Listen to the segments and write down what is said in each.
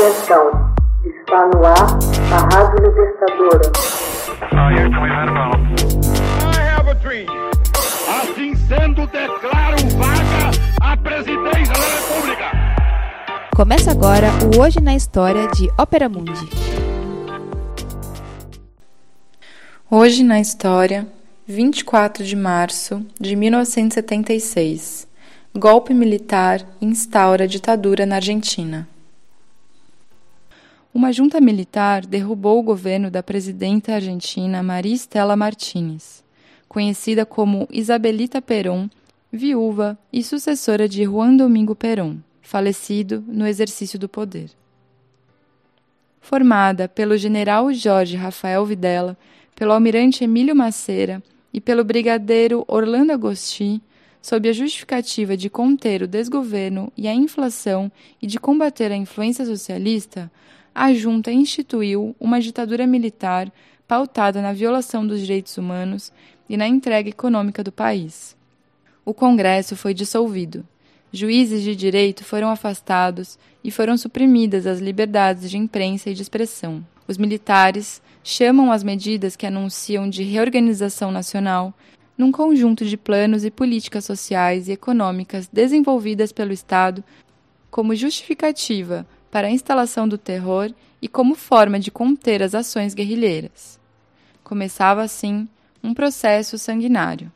Atenção, está no ar a Rádio Libertadora. Assim sendo, declaro vaga a presidência da República. Começa agora o Hoje na História de Ópera Mundi. Hoje na História, 24 de março de 1976. Golpe militar instaura ditadura na Argentina. Uma junta militar derrubou o governo da presidenta argentina Maria Estela Martínez, conhecida como Isabelita Perón, viúva e sucessora de Juan Domingo Perón, falecido no exercício do poder. Formada pelo general Jorge Rafael Videla, pelo almirante Emílio Maceira e pelo brigadeiro Orlando Agosti, sob a justificativa de conter o desgoverno e a inflação e de combater a influência socialista, a junta instituiu uma ditadura militar pautada na violação dos direitos humanos e na entrega econômica do país. O Congresso foi dissolvido. Juízes de direito foram afastados e foram suprimidas as liberdades de imprensa e de expressão. Os militares chamam as medidas que anunciam de reorganização nacional num conjunto de planos e políticas sociais e econômicas desenvolvidas pelo Estado como justificativa para a instalação do terror e como forma de conter as ações guerrilheiras. Começava assim um processo sanguinário,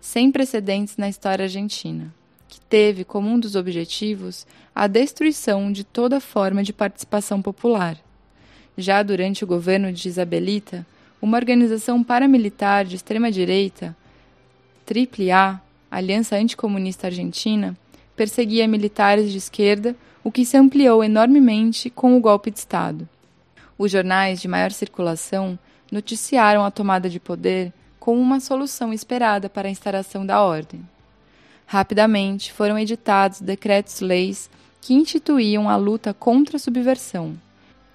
sem precedentes na história argentina, que teve como um dos objetivos a destruição de toda forma de participação popular. Já durante o governo de Isabelita, uma organização paramilitar de extrema-direita, AAA, Aliança Anticomunista Argentina, perseguia militares de esquerda o que se ampliou enormemente com o golpe de Estado. Os jornais de maior circulação noticiaram a tomada de poder como uma solução esperada para a instauração da ordem. Rapidamente foram editados decretos-leis que instituíam a luta contra a subversão.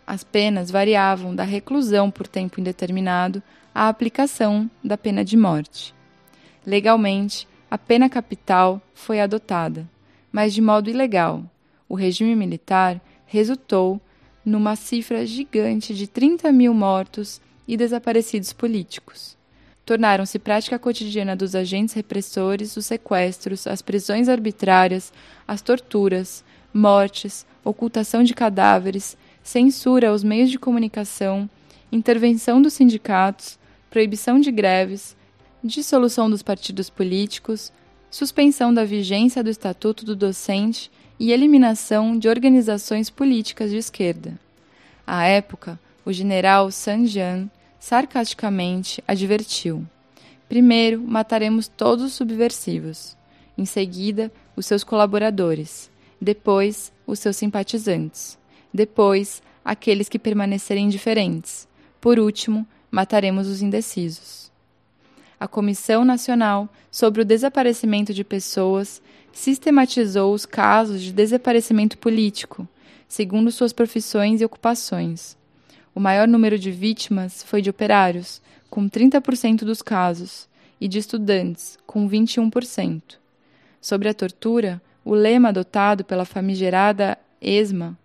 As penas variavam da reclusão por tempo indeterminado à aplicação da pena de morte. Legalmente, a pena capital foi adotada, mas de modo ilegal, o regime militar resultou numa cifra gigante de 30 mil mortos e desaparecidos políticos. Tornaram-se prática cotidiana dos agentes repressores os sequestros, as prisões arbitrárias, as torturas, mortes, ocultação de cadáveres, censura aos meios de comunicação, intervenção dos sindicatos, proibição de greves, dissolução dos partidos políticos, suspensão da vigência do Estatuto do Docente e eliminação de organizações políticas de esquerda. À época, o general Sanjan sarcasticamente advertiu: primeiro mataremos todos os subversivos, em seguida, os seus colaboradores, depois, os seus simpatizantes, depois, aqueles que permanecerem indiferentes, por último, mataremos os indecisos. A Comissão Nacional sobre o Desaparecimento de Pessoas sistematizou os casos de desaparecimento político, segundo suas profissões e ocupações. O maior número de vítimas foi de operários, com 30% dos casos, e de estudantes, com 21%. Sobre a tortura, o lema adotado pela famigerada ESMA,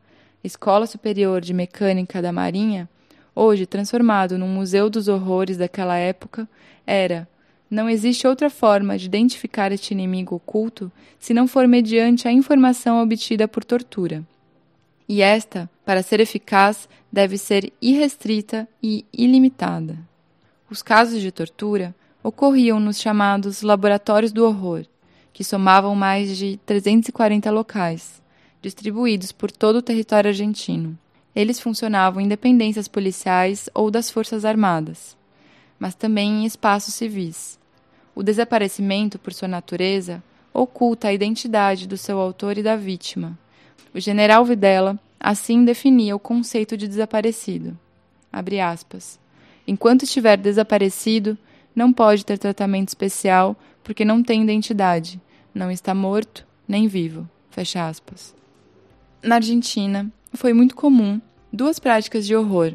Escola Superior de Mecânica da Marinha, hoje transformado num museu dos horrores daquela época, era não existe outra forma de identificar este inimigo oculto se não for mediante a informação obtida por tortura. E esta, para ser eficaz, deve ser irrestrita e ilimitada. Os casos de tortura ocorriam nos chamados laboratórios do horror, que somavam mais de 340 locais, distribuídos por todo o território argentino. Eles funcionavam em dependências policiais ou das Forças Armadas mas também em espaços civis. O desaparecimento, por sua natureza, oculta a identidade do seu autor e da vítima. O general Videla assim definia o conceito de desaparecido. Enquanto estiver desaparecido, não pode ter tratamento especial porque não tem identidade, não está morto nem vivo. Fecha aspas. Na Argentina, foi muito comum duas práticas de horror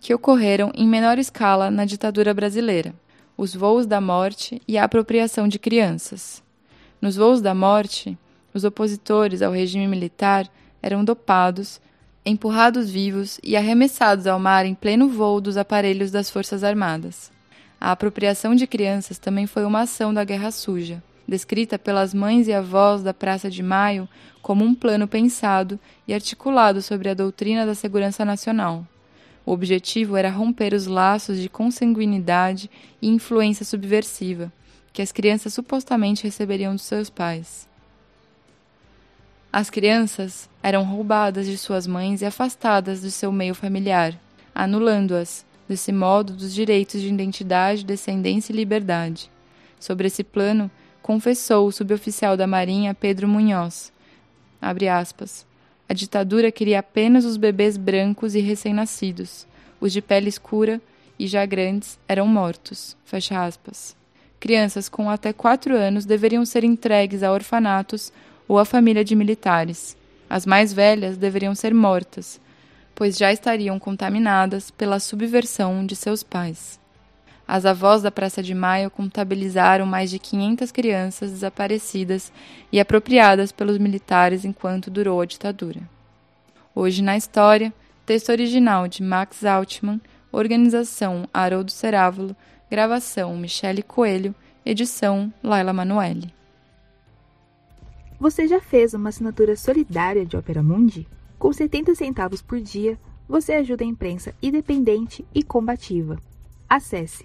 que ocorreram em menor escala na ditadura brasileira: os voos da morte e a apropriação de crianças. Nos voos da morte, os opositores ao regime militar eram dopados empurrados vivos e arremessados ao mar em pleno voo dos aparelhos das Forças Armadas. A apropriação de crianças também foi uma ação da Guerra Suja, descrita pelas mães e avós da Praça de Maio como um plano pensado e articulado sobre a doutrina da segurança nacional. O objetivo era romper os laços de consanguinidade e influência subversiva que as crianças supostamente receberiam dos seus pais. As crianças eram roubadas de suas mães e afastadas do seu meio familiar, anulando-as, desse modo, dos direitos de identidade, descendência e liberdade. Sobre esse plano, confessou o suboficial da Marinha Pedro Munhoz. Aspas, a ditadura queria apenas os bebês brancos e recém-nascidos. Os de pele escura e já grandes eram mortos. Fecha aspas. Crianças com até 4 anos deveriam ser entregues a orfanatos ou à família de militares. As mais velhas deveriam ser mortas, pois já estariam contaminadas pela subversão de seus pais. As avós da Praça de Maio contabilizaram mais de 500 crianças desaparecidas e apropriadas pelos militares enquanto durou a ditadura. Hoje na História, texto original de Max Altman, organização Haroldo Cerávulo, gravação Michele Coelho, edição Laila Manoeli. Você já fez uma assinatura solidária de Opera Mundi? Com 70 centavos por dia, você ajuda a imprensa independente e combativa. Acesse